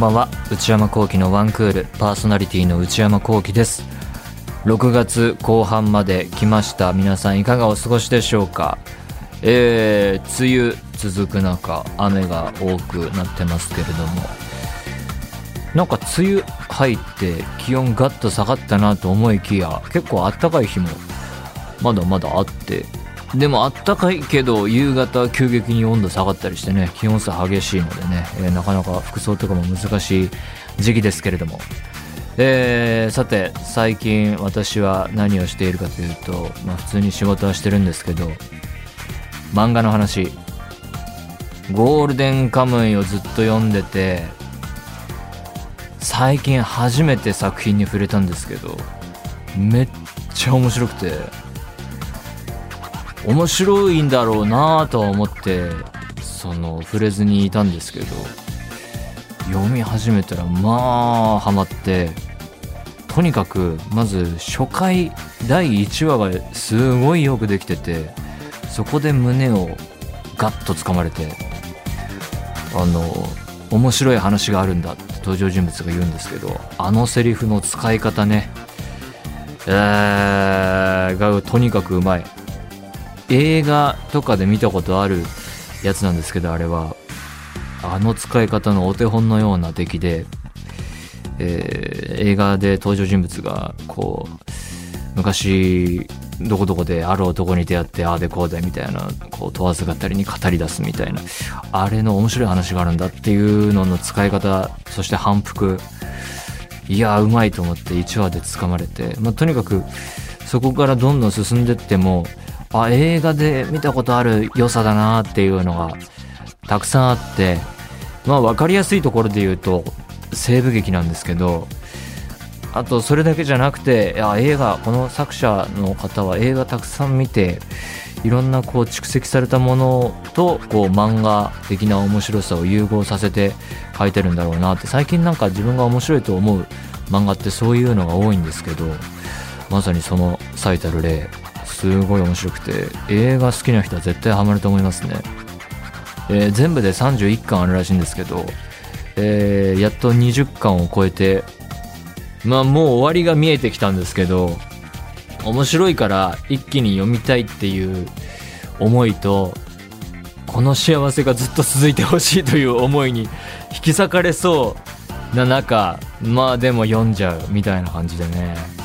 んばんは。内山聖輝のワンクール。パーソナリティの内山聖輝です。6月後半まで来ました。皆さんいかがお過ごしでしょうか？えー、梅雨続く中雨が多くなってますけれども。なんか梅雨入って気温ガッと下がったなと思いきや結構あったかい日もまだまだあってでもあったかいけど夕方急激に温度下がったりしてね気温差激しいのでね、えー、なかなか服装とかも難しい時期ですけれども、えー、さて最近私は何をしているかというと、まあ、普通に仕事はしてるんですけど漫画の話。ゴールデンカムイをずっと読んでて最近初めて作品に触れたんですけどめっちゃ面白くて。面白いんだろうなとは思ってその触れずにいたんですけど読み始めたらまあハマってとにかくまず初回第1話がすごいよくできててそこで胸をガッとつかまれてあの面白い話があるんだって登場人物が言うんですけどあのセリフの使い方ねえー、がとにかくうまい。映画とかで見たことあるやつなんですけどあれは。あの使い方のお手本のような出来で、えー、映画で登場人物がこう昔どこどこである男に出会ってああでこうでみたいなこう問わず語りに語り出すみたいなあれの面白い話があるんだっていうのの使い方そして反復。いやうまいと思って1話でつかまれて、まあ、とにかくそこからどんどん進んでってもあ映画で見たことある良さだなっていうのがたくさんあってまあ分かりやすいところで言うと西部劇なんですけどあとそれだけじゃなくていや映画この作者の方は映画たくさん見ていろんなこう蓄積されたものとこう漫画的な面白さを融合させて書いてるんだろうなって最近なんか自分が面白いと思う漫画ってそういうのが多いんですけどまさにその最たる例。すごい面白くて映画好きな人は絶対ハマると思いますね、えー、全部で31巻あるらしいんですけど、えー、やっと20巻を超えてまあもう終わりが見えてきたんですけど面白いから一気に読みたいっていう思いとこの幸せがずっと続いてほしいという思いに 引き裂かれそうな中まあでも読んじゃうみたいな感じでね。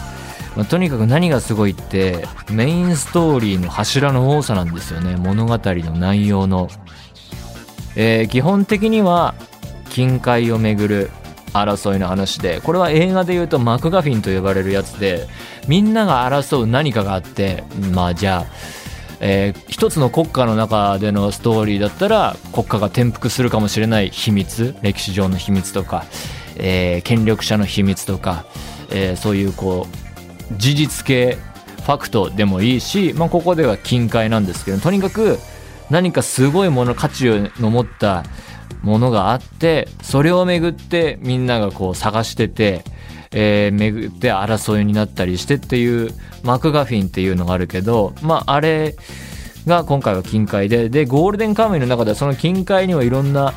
まあ、とにかく何がすごいってメインストーリーの柱の多さなんですよね。物語の内容の、えー、基本的には金塊をめぐる争いの話でこれは映画で言うとマクガフィンと呼ばれるやつでみんなが争う何かがあってまあじゃあえー、一つの国家の中でのストーリーだったら国家が転覆するかもしれない秘密歴史上の秘密とか、えー、権力者の秘密とか、えー、そういうこう事実系ファクトでもいいし、まあ、ここでは近海なんですけどとにかく何かすごいもの価値の持ったものがあってそれをめぐってみんながこう探してて、えー、巡って争いになったりしてっていうマクガフィンっていうのがあるけどまああれが今回は近海ででゴールデンカムイの中ではその近海にはいろんな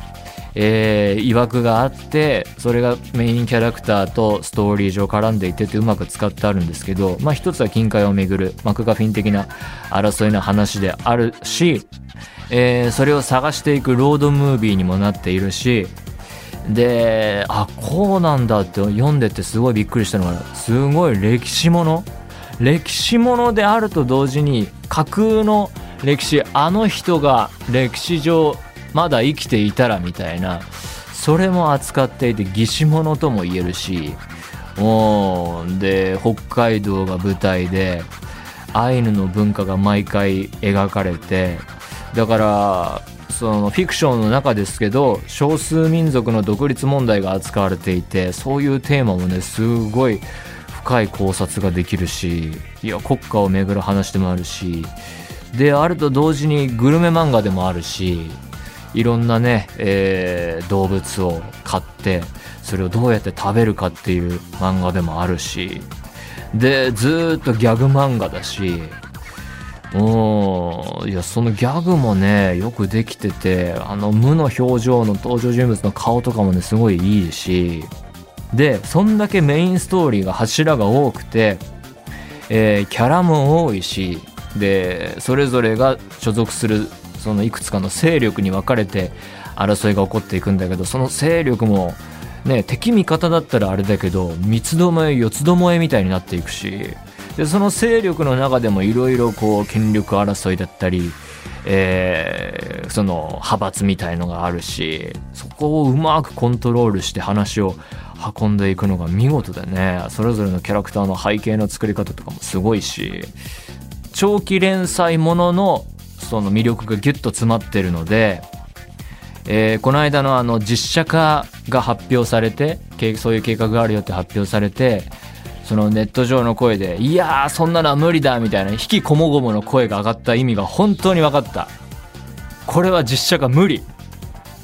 えー、曰くがあってそれがメインキャラクターとストーリー上絡んでいてってうまく使ってあるんですけど、まあ、一つは金塊をめぐるマクガフィン的な争いの話であるし、えー、それを探していくロードムービーにもなっているしであこうなんだって読んでてすごいびっくりしたのがすごい歴史もの歴史ものであると同時に架空の歴史あの人が歴史上まだ生きていたらみたいなそれも扱っていて義士物とも言えるしおで北海道が舞台でアイヌの文化が毎回描かれてだからそのフィクションの中ですけど少数民族の独立問題が扱われていてそういうテーマもねすごい深い考察ができるしいや国家をめぐる話でもあるしであると同時にグルメ漫画でもあるしいろんなね、えー、動物を飼ってそれをどうやって食べるかっていう漫画でもあるしでずっとギャグ漫画だしおいやそのギャグもねよくできててあの無の表情の登場人物の顔とかもねすごいいいしでそんだけメインストーリーが柱が多くて、えー、キャラも多いしでそれぞれが所属するそのいくつかの勢力に分かれて争いが起こっていくんだけどその勢力もね敵味方だったらあれだけど三つどもえ四つどもえみたいになっていくしでその勢力の中でもいろいろこう権力争いだったり、えー、その派閥みたいのがあるしそこをうまくコントロールして話を運んでいくのが見事でね。それぞれのキャラクターの背景の作り方とかもすごいし長期連載もののその魅力がギュッと詰まってるので、えー、この間のあの実写化が発表されてそういう計画があるよって発表されてそのネット上の声で「いやーそんなのは無理だ」みたいな引きこもごもの声が上がった意味が本当に分かった。これは実写化無理。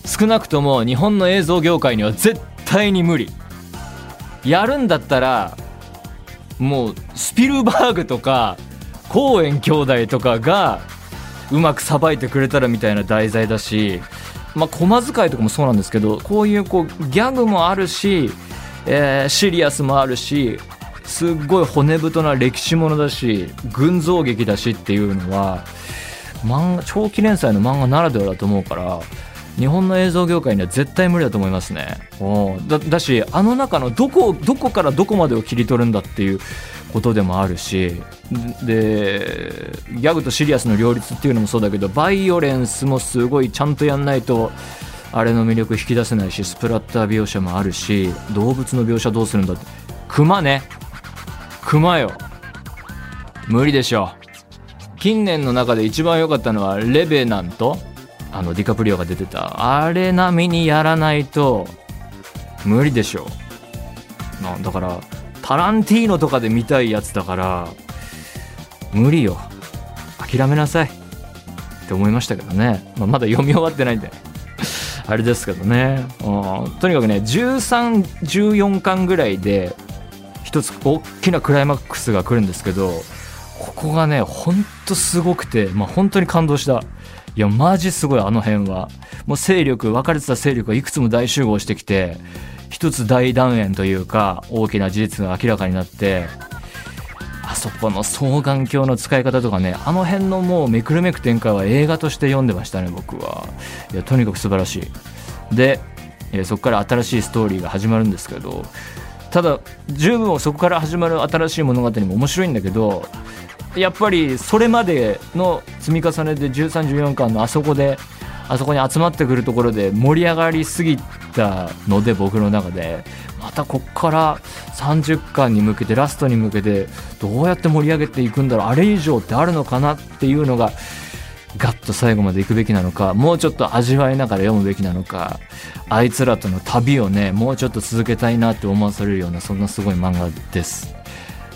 少なくとも日本の映像業界には絶対に無理。やるんだったらもうスピルバーグとかコーエン兄弟とかがうまくさばいてくれたらみたいな題材だし、まあ、駒遣いとかもそうなんですけどこういうこうギャグもあるし、えー、シリアスもあるしすっごい骨太な歴史ものだし群像劇だしっていうのは漫画長期連載の漫画ならではだと思うから日本の映像業界には絶対無理だと思いますね。だだしあの中のどこどこからどこまでを切り取るんだっていうことでもあるしでギャグとシリアスの両立っていうのもそうだけどバイオレンスもすごいちゃんとやんないとあれの魅力引き出せないしスプラッター描写もあるし動物の描写どうするんだって。クマね。クマよ。無理でしょ。近年の中で一番良かったのはレベナント。あのディカプリオが出てた。あれ並みにやらないと無理でしょ。なだからタランティーノとかで見たいやつだから無理よ。諦めなさい。って思いましたけどね、まあ、まだ読み終わってないんで。あれですけどね、うん、とにかくね1314巻ぐらいで一つ大きなクライマックスが来るんですけどここがねほんとすごくて、まあ、本当に感動した。いやマジすごいあの辺は。もう勢力分かれてた勢力がいくつも大集合してきて一つ大団円というか大きな事実が明らかになってあそこの双眼鏡の使い方とかねあの辺のもうめくるめく展開は映画として読んでましたね僕は。いやとにかく素晴らしい。で、えそこから新しいストーリーが始まるんですけどただ十分そこから始まる新しい物語も面白いんだけどやっぱりそれまでの積み重ねで1314巻のあそこであそこに集まってくるところで盛り上がりすぎたので僕の中でまたこっから30巻に向けてラストに向けてどうやって盛り上げていくんだろうあれ以上ってあるのかなっていうのがガッと最後まで行くべきなのかもうちょっと味わいながら読むべきなのかあいつらとの旅をねもうちょっと続けたいなって思わされるようなそんなすごい漫画です。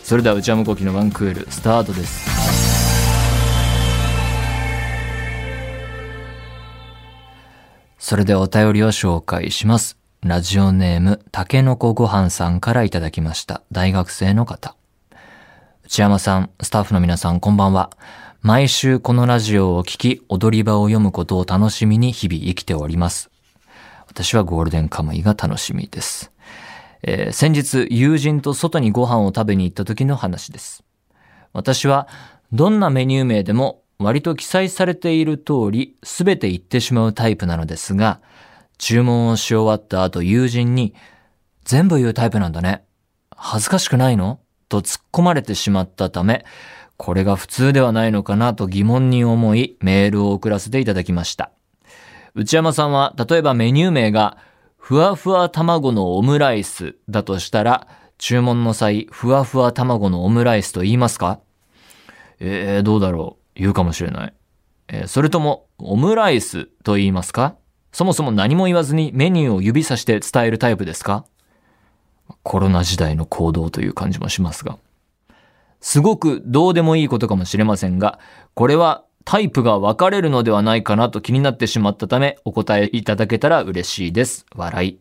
それでは内山昂輝のワンクールスタートです。それではお便りを紹介します。ラジオネームたけのこごはんさんからいただきました。大学生の方。内山さんスタッフの皆さんこんばんは。毎週このラジオを聴き踊り場を読むことを楽しみに日々生きております。私はゴールデンカムイが楽しみです。えー、先日友人と外にご飯を食べに行った時の話です。私はどんなメニュー名でも割と記載されている通り全て言ってしまうタイプなのですが、注文をし終わった後友人に全部言うタイプなんだね。恥ずかしくないの？と突っ込まれてしまったため、これが普通ではないのかなと疑問に思いメールを送らせていただきました。内山さんは例えばメニュー名がふわふわ卵のオムライスだとしたら、注文の際、ふわふわ卵のオムライスと言いますか？えー、どうだろう。言うかもしれない。えー、それとも、オムライスと言いますか？そもそも何も言わずにメニューを指さして伝えるタイプですか？コロナ時代の行動という感じもしますが。すごくどうでもいいことかもしれませんが、これはタイプが分かれるのではないかなと気になってしまったため、お答えいただけたら嬉しいです。笑い。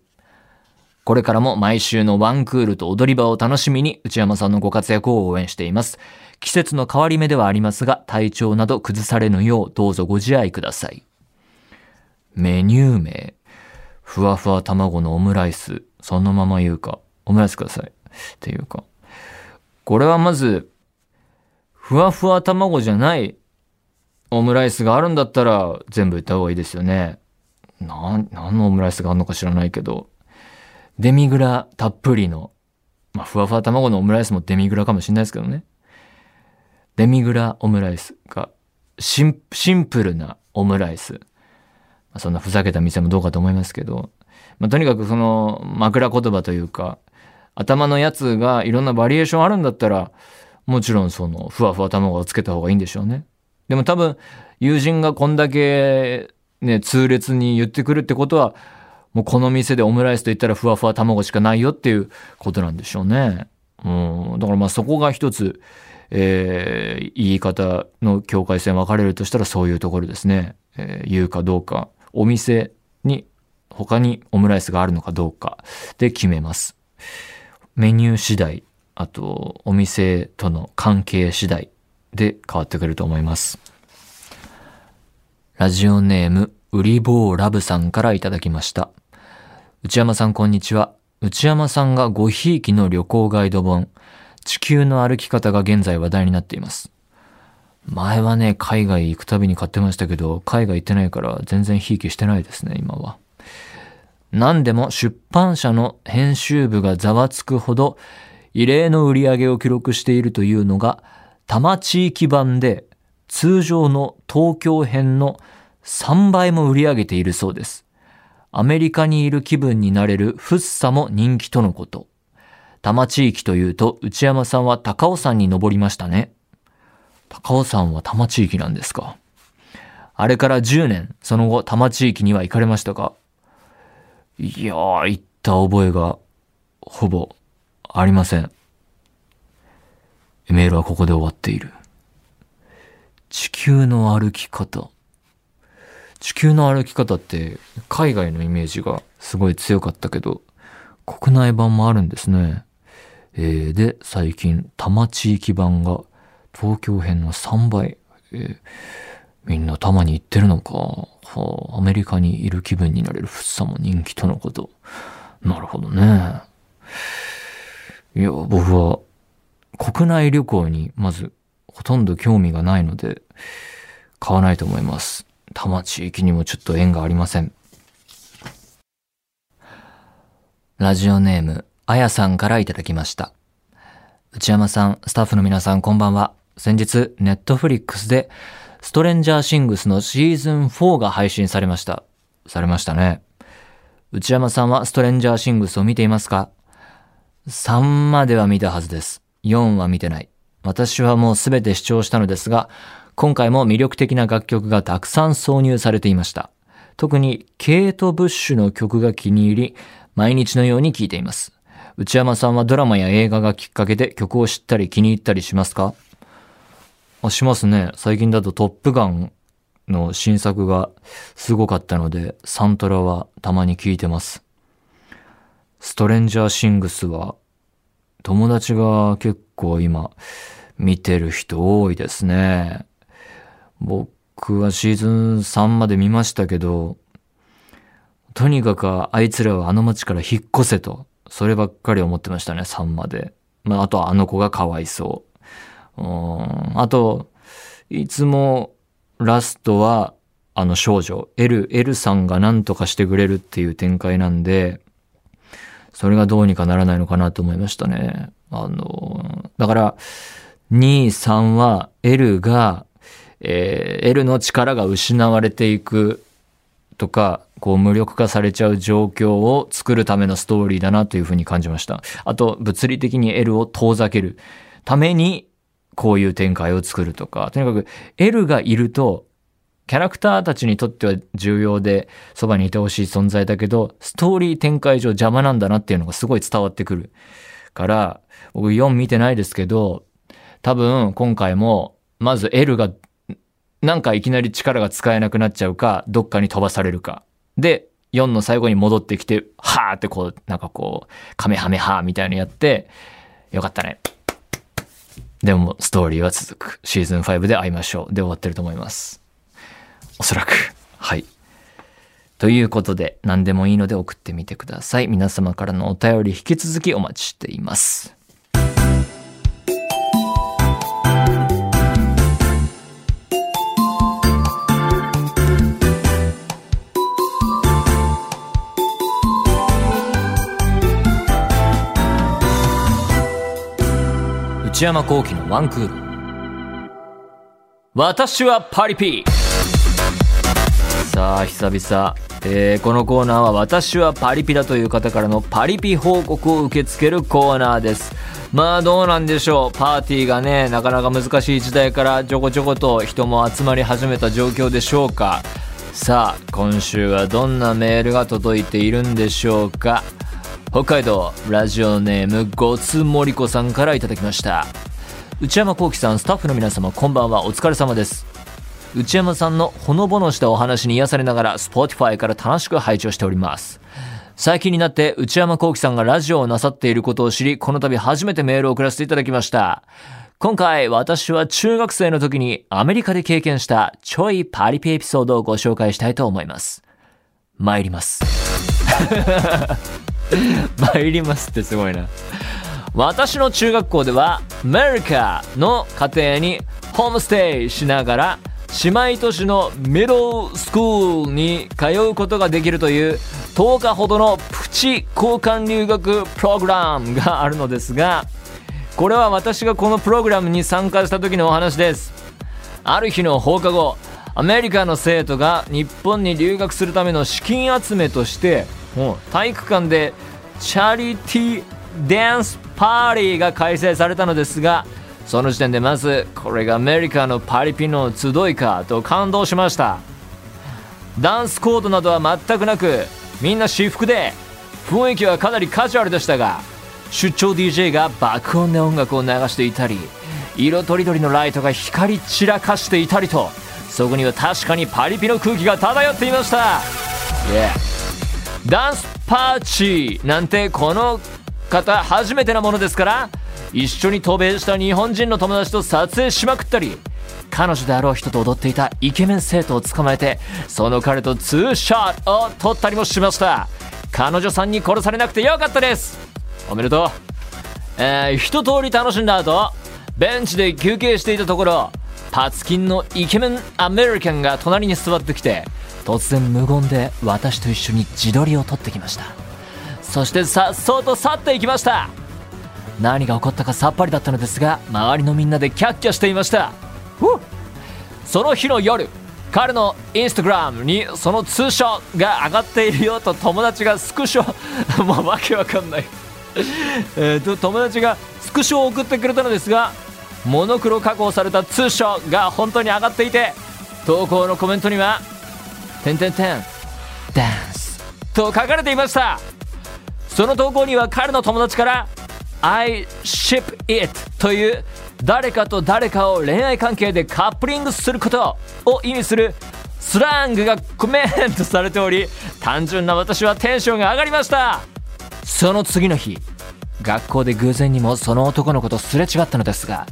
これからも毎週のワンクールと踊り場を楽しみに、内山さんのご活躍を応援しています。季節の変わり目ではありますが、体調など崩されぬようどうぞご自愛ください。メニュー名。ふわふわ卵のオムライス。そのまま言うか。オムライスください。っていうか。これはまず、ふわふわ卵じゃないオムライスがあるんだったら全部言った方がいいですよね。な、何のオムライスがあるのか知らないけど、デミグラたっぷりの、まあ、ふわふわ卵のオムライスもデミグラかもしれないですけどね。デミグラオムライスがシンプルなオムライス。まあ、そんなふざけた店もどうかと思いますけど、まあ、とにかくその枕言葉というか、頭のやつがいろんなバリエーションあるんだったら、もちろんそのふわふわ卵をつけた方がいいんでしょうね。でも多分友人がこんだけね、痛烈に言ってくるってことは、もうこの店でオムライスと言ったらふわふわ卵しかないよっていうことなんでしょうね。うん。だからまあそこが一つ、えー、言い方の境界線分かれるとしたらそういうところですね。えー、言うかどうか、お店に他にオムライスがあるのかどうかで決めます。メニュー次第、あとお店との関係次第で変わってくると思います。ラジオネーム、ウリボーラブさんからいただきました。内山さんこんにちは。内山さんがごひいきの旅行ガイド本、地球の歩き方が現在話題になっています。前はね、海外行くたびに買ってましたけど、海外行ってないから全然ひいきしてないですね、今は。何でも出版社の編集部がざわつくほど異例の売り上げを記録しているというのが多摩地域版で通常の東京編の3倍も売り上げているそうです。アメリカにいる気分になれるフッサも人気とのこと。多摩地域というと内山さんは高尾山に登りましたね。高尾山は多摩地域なんですか？あれから10年、その後多摩地域には行かれましたか？いやー、行った覚えがほぼありません。メールはここで終わっている。地球の歩き方。地球の歩き方って海外のイメージがすごい強かったけど、国内版もあるんですね。えー、で、最近、多摩地域版が東京編の3倍。えー、みんな多摩に行ってるのか。はあ、アメリカにいる気分になれるフッサも人気とのこと。なるほどね。いや、僕は国内旅行にまずほとんど興味がないので、買わないと思います。多摩地域にもちょっと縁がありません。ラジオネーム、あやさんからいただきました。内山さん、スタッフの皆さんこんばんは。先日、ネットフリックスで、ストレンジャーシングスのシーズン4が配信されました。されましたね。内山さんはストレンジャーシングスを見ていますか ?3 までは見たはずです。4は見てない。私はもうすべて視聴したのですが、今回も魅力的な楽曲がたくさん挿入されていました。特にケイト・ブッシュの曲が気に入り、毎日のように聴いています。内山さんはドラマや映画がきっかけで曲を知ったり気に入ったりしますか？あ、しますね。最近だとトップガンの新作がすごかったので、サントラはたまに聴いてます。ストレンジャーシングスは友達が結構今見てる人多いですね。僕はシーズン3まで見ましたけど、とにかくあいつらはあの街から引っ越せと、そればっかり思ってましたね、3まで。まあ、あとはあの子がかわいそう。うん、あと、いつもラストはあの少女、L、L さんが何とかしてくれるっていう展開なんで、それがどうにかならないのかなと思いましたね。あの、だから、2、3は L が、えー、L の力が失われていくとか、こう無力化されちゃう状況を作るためのストーリーだなというふうに感じました。あと、物理的に L を遠ざけるために、こういう展開を作るとか、とにかく L がいるとキャラクターたちにとっては重要で、そばにいてほしい存在だけど、ストーリー展開上邪魔なんだなっていうのがすごい伝わってくる。から、僕4見てないですけど、多分今回も、まず L が、なんかいきなり力が使えなくなっちゃうか、どっかに飛ばされるか。で、4の最後に戻ってきて、はーってこう、なんかこう、カメハメハーみたいなのやって、よかったね。でもストーリーは続く。シーズン5で会いましょう。で終わってると思います。おそらく。はい。ということで、何でもいいので送ってみてください。皆様からのお便り引き続きお待ちしています。内山幸輝のワンクール。私はパリピさあ、久々。えーこのコーナーは私はパリピだという方からのパリピ報告を受け付けるコーナーです。まあどうなんでしょう。パーティーがね、なかなか難しい時代からちょこちょこと人も集まり始めた状況でしょうか。さあ、今週はどんなメールが届いているんでしょうか。北海道ラジオネームごつもりこさんからいただきました。内山幸輝さんスタッフの皆様こんばんは。お疲れ様です。内山さんのほのぼのしたお話に癒されながら Spotify から楽しく拝聴しております。最近になって内山幸輝さんがラジオをなさっていることを知りこの度初めてメールを送らせていただきました。今回私は中学生の時にアメリカで経験したちょいパリピエピソードをご紹介したいと思います。参ります。参りますってすごいな。私の中学校では、アメリカの家庭にホームステイしながら、姉妹都市のミドルスクールに通うことができるという10日ほどのプチ交換留学プログラムがあるのですが、これは私がこのプログラムに参加した時のお話です。ある日の放課後、アメリカの生徒が日本に留学するための資金集めとして、体育館でチャリティーダンスパーティーが開催されたのですが、その時点でまず、これがアメリカのパリピの集いかと感動しました。ダンスコードなどは全くなく、みんな私服で、雰囲気はかなりカジュアルでしたが、出張 DJ が爆音で音楽を流していたり、色とりどりのライトが光り散らかしていたりと、そこには確かにパリピの空気が漂っていました。Yeah ダンスパーチーなんてこの方初めてなものですから一緒に渡米した日本人の友達と撮影しまくったり彼女であろう人と踊っていたイケメン生徒を捕まえてその彼とツーショットを撮ったりもしました。彼女さんに殺されなくてよかったです。おめでとう。えー、一通り楽しんだ後ベンチで休憩していたところパツキンのイケメンアメリカンが隣に座ってきて突然無言で私と一緒に自撮りを撮ってきました。そしてさっそうと去っていきました。何が起こったかさっぱりだったのですが周りのみんなでキャッキャしていました。その日の夜彼のインスタグラムにその通称が上がっているよと友達がスクショ もうわけわかんない。えーと友達がスクショを送ってくれたのですがモノクロ加工された通称が本当に上がっていて投稿のコメントには「てんてんてん。ダンス」と書かれていました。その投稿には彼の友達から「I ship it」という誰かと誰かを恋愛関係でカップリングすることを意味するスラングがコメントされており単純な私はテンションが上がりました。その次の日学校で偶然にもその男の子とすれ違ったのですが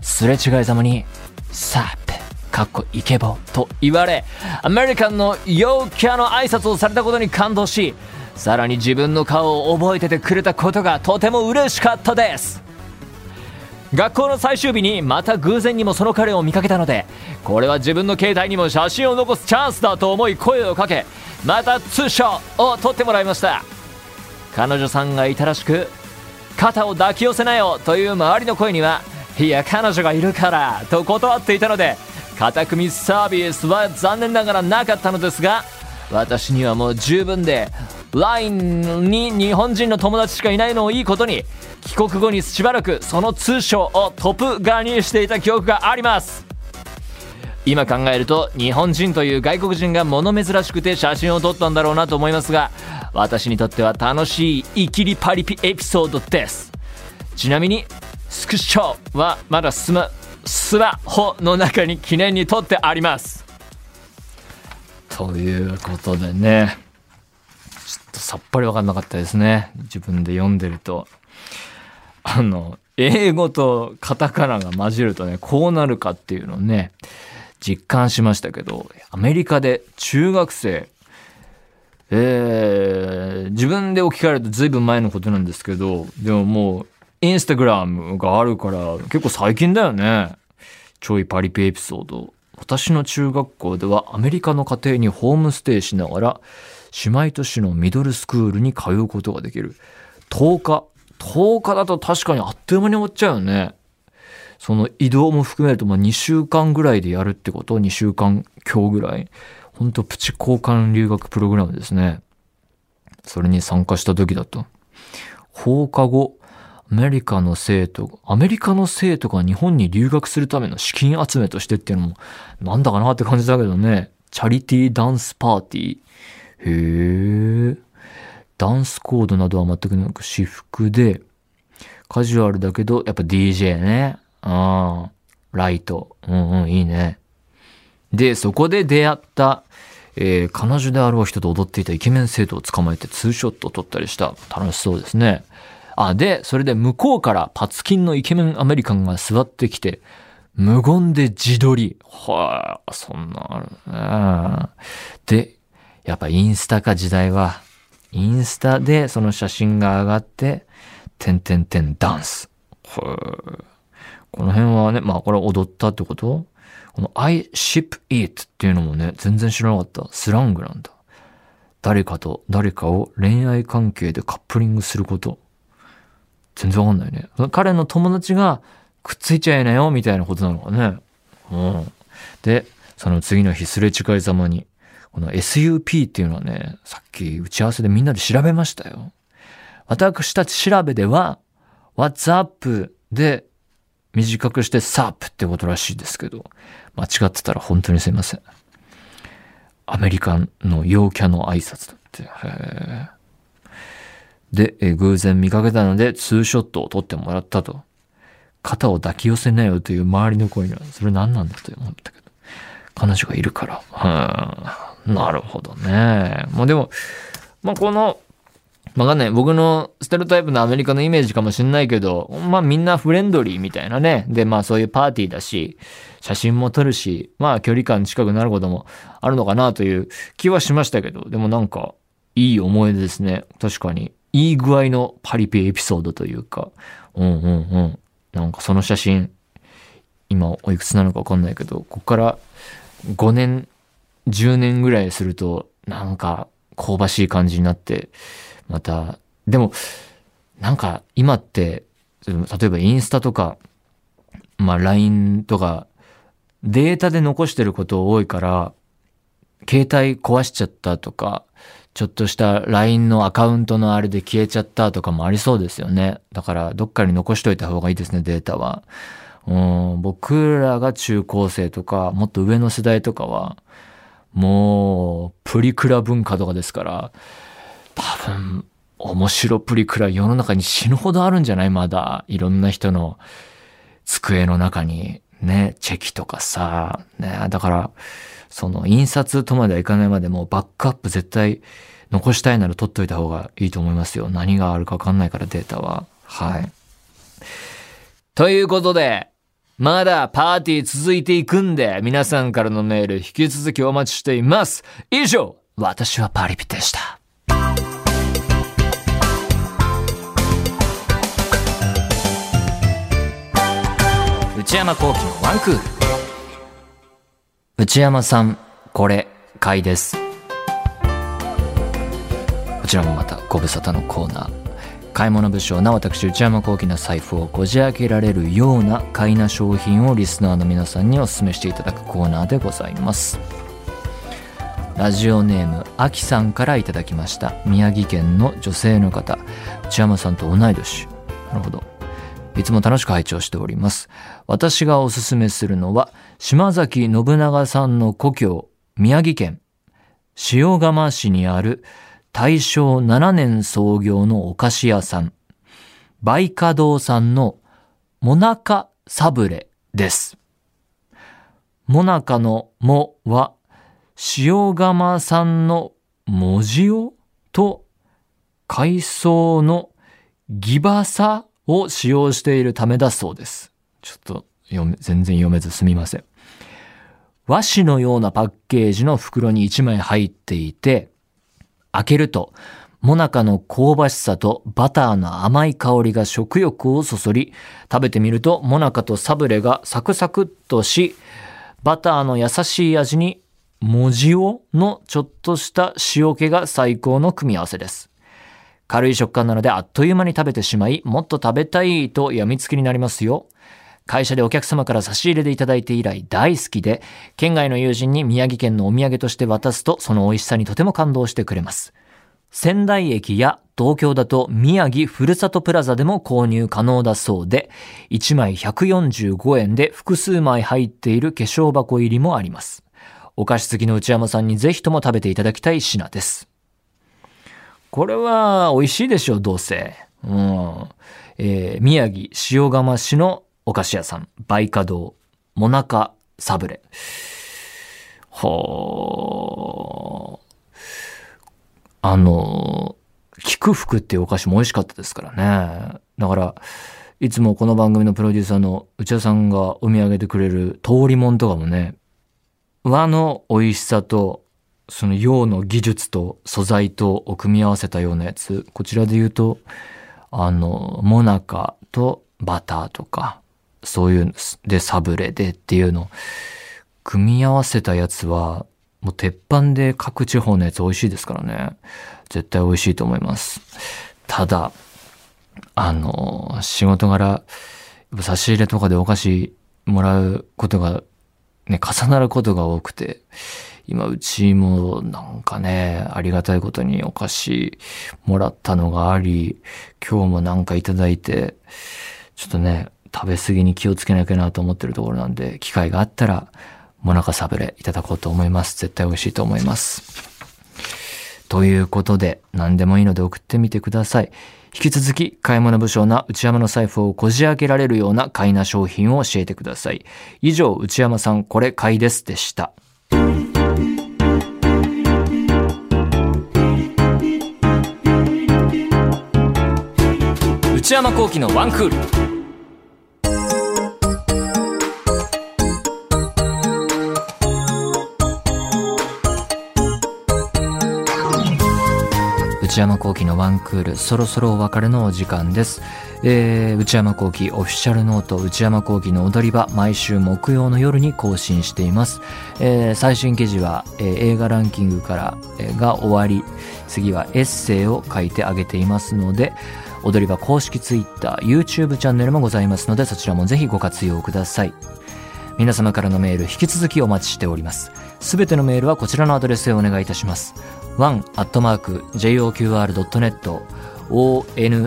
すれ違いざまに「サップ」かっこイケボと言われアメリカンの陽キャの挨拶をされたことに感動しさらに自分の顔を覚えててくれたことがとても嬉しかったです。学校の最終日にまた偶然にもその彼を見かけたのでこれは自分の携帯にも写真を残すチャンスだと思い声をかけまたツーショットを撮ってもらいました。彼女さんがいたらしく肩を抱き寄せなよという周りの声にはいや彼女がいるからと断っていたので片組サービスは残念ながらなかったのですが私にはもう十分で LINE に日本人の友達しかいないのをいいことに帰国後にしばらくその通称をトップ側にしていた記憶があります。今考えると日本人という外国人が物珍しくて写真を撮ったんだろうなと思いますが私にとっては楽しいイキリパリピエピソードです。ちなみにスクショはまだスマスマホの中に記念に撮ってあります。ということでね。ちょっとさっぱり分かんなかったですね。自分で読んでると。あの英語とカタカナが混じるとね、こうなるかっていうのをね、実感しましたけど、アメリカで中学生、えー、自分で置き換えると随分前のことなんですけど、でももう、インスタグラムがあるから結構最近だよね。ちょいパリピエピソード。私の中学校ではアメリカの家庭にホームステイしながら姉妹都市のミドルスクールに通うことができる。10日。10日だと確かにあっという間に終わっちゃうよね。その移動も含めるとまあ2週間ぐらいでやるってこと ?2 週間今日ぐらい。ほんとプチ交換留学プログラムですね。それに参加した時だと。放課後、アメリカの生徒、アメリカの生徒が日本に留学するための資金集めとしてっていうのも、なんだかなって感じだけどね。チャリティーダンスパーティー。へえ。ダンスコードなどは全くなく私服で、カジュアルだけど、やっぱ DJ ね。うん。ライト。うんうん、いいね。で、そこで出会った、えー、彼女であろう人と踊っていたイケメン生徒を捕まえてツーショットを撮ったりした。楽しそうですね。あ、で、それで向こうからパツキンのイケメンアメリカンが座ってきて、無言で自撮り。はあ、そんなあるねで、やっぱインスタか時代は。インスタでその写真が上がって、てんてんてんダンス。は、この辺はね、まあこれ踊ったってこと？この I ship it っていうのもね、全然知らなかった。スラングなんだ。誰かと誰かを恋愛関係でカップリングすること。全然わかんないね。彼の友達がくっついちゃいなよ、みたいなことなのかね。うん。で、その次の日すれ違いざまに、この SUP っていうのはね、さっき打ち合わせでみんなで調べましたよ。私たち調べでは、What's up で短くして SUP ってことらしいですけど、間違ってたら本当にすいません。アメリカンの陽キャの挨拶だって。へーで、え偶然見かけたので、ツーショットを撮ってもらったと。肩を抱き寄せなよという周りの声には、それ何なんだと思ったけど。彼女がいるから。うん。なるほどね。もうでも、まあ、この、わかんない。僕のステロタイプのアメリカのイメージかもしんないけど、まあみんなフレンドリーみたいなね。で、まあそういうパーティーだし、写真も撮るし、まあ距離感近くなることもあるのかなという気はしましたけど、でもなんか、いい思い出ですね。確かに。いい具合のパリピエピソードというか、うんうんうん。なんかその写真、今おいくつなのかわかんないけど、ここから5年、10年ぐらいすると、なんか香ばしい感じになって、また、でも、なんか今って、例えばインスタとか、まあ LINE とか、データで残してること多いから、携帯壊しちゃったとか、ちょっとした LINE のアカウントのあれで消えちゃったとかもありそうですよね。だからどっかに残しといた方がいいですね、データは。うん、僕らが中高生とか、もっと上の世代とかは、もう、プリクラ文化とかですから、多分、面白プリクラ世の中に死ぬほどあるんじゃないまだ。いろんな人の机の中に、ね、チェキとかさ、ね、だから、その印刷とまではいかないまでもバックアップ絶対残したいなら取っといた方がいいと思いますよ。何があるかわかんないからデータは。はい。ということで、まだパーティー続いていくんで、皆さんからのメール引き続きお待ちしています。以上、私はパリピでした。内山幸喜のワンクール。内山さん、これ、買いです。こちらもまたご無沙汰のコーナー。買い物部署な私内山幸喜な財布をこじ開けられるような買いな商品をリスナーの皆さんにお勧めしていただくコーナーでございます。ラジオネームあきさんからいただきました。宮城県の女性の方。内山さんと同い年。なるほど。いつも楽しく拝聴しております。私がおすすめするのは、島崎信長さんの故郷、宮城県塩釜市にある大正7年創業のお菓子屋さん、梅花堂さんのモナカサブレです。モナカのもは塩釜さんの文字をと海藻のギバサを使用しているためだそうです。ちょっと読め、全然読めずすみません。和紙のようなパッケージの袋に1枚入っていて、開けると、モナカの香ばしさとバターの甘い香りが食欲をそそり、食べてみるとモナカとサブレがサクサクっとし、バターの優しい味に、文字をのちょっとした塩気が最高の組み合わせです。軽い食感なのであっという間に食べてしまい、もっと食べたいと病みつきになりますよ。会社でお客様から差し入れでいただいて以来大好きで、県外の友人に宮城県のお土産として渡すと、その美味しさにとても感動してくれます。仙台駅や東京だと宮城ふるさとプラザでも購入可能だそうで、1枚145円で複数枚入っている化粧箱入りもあります。お菓子好きの内山さんにぜひとも食べていただきたい品です。これは美味しいでしょう、どうせ。うん。えー宮城塩釜市のお菓子屋さん、バイカ堂、モナカサブレ。ほー。あの、菊福っていうお菓子も美味しかったですからね。だから、いつもこの番組のプロデューサーの内田さんがお土産でくれる通りもんとかもね、和の美味しさと、その洋の技術と素材とを組み合わせたようなやつ。こちらで言うと、あの、モナカとバターとか、そういう、で、サブレでっていうの、組み合わせたやつは、もう鉄板で各地方のやつ美味しいですからね。絶対美味しいと思います。ただ、あの、仕事柄、差し入れとかでお菓子もらうことが、ね、重なることが多くて、今うちもなんかね、ありがたいことにお菓子もらったのがあり、今日もなんかいただいて、ちょっとね、食べ過ぎに気をつけなきゃなと思ってるところなんで、機会があったら、モナカサブレいただこうと思います。絶対美味しいと思います。ということで、何でもいいので送ってみてください。引き続き、買い物不詳な内山の財布をこじ開けられるような買いな商品を教えてください。以上、内山さん、これ買いですでした。内山幸喜のワンクール。内山幸喜のワンクール、そろそろお別れのお時間です。えー、内山幸喜オフィシャルノート内山幸喜の踊り場、毎週木曜の夜に更新しています。えー最新記事は、えー映画ランキングから、えーが終わり、次はエッセイを書いてあげていますので、踊り場公式 Twitter、YouTube チャンネルもございますので、そちらもぜひご活用ください。皆様からのメール引き続きお待ちしております。すべてのメールはこちらのアドレスへお願いいたします。one.joqr.net one.joqr.net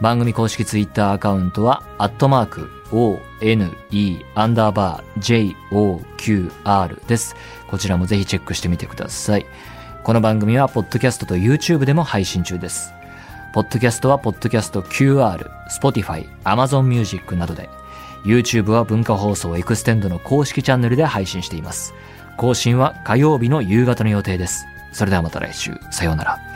番組公式ツイッターアカウントは、アットマーク one アンダーバー joqr です。こちらもぜひチェックしてみてください。この番組は、ポッドキャストと YouTube でも配信中です。ポッドキャストは、ポッドキャスト QR、Spotify、Amazon Music などで、YouTube は文化放送エクステンドの公式チャンネルで配信しています。更新は火曜日の夕方の予定です。それではまた来週。さようなら。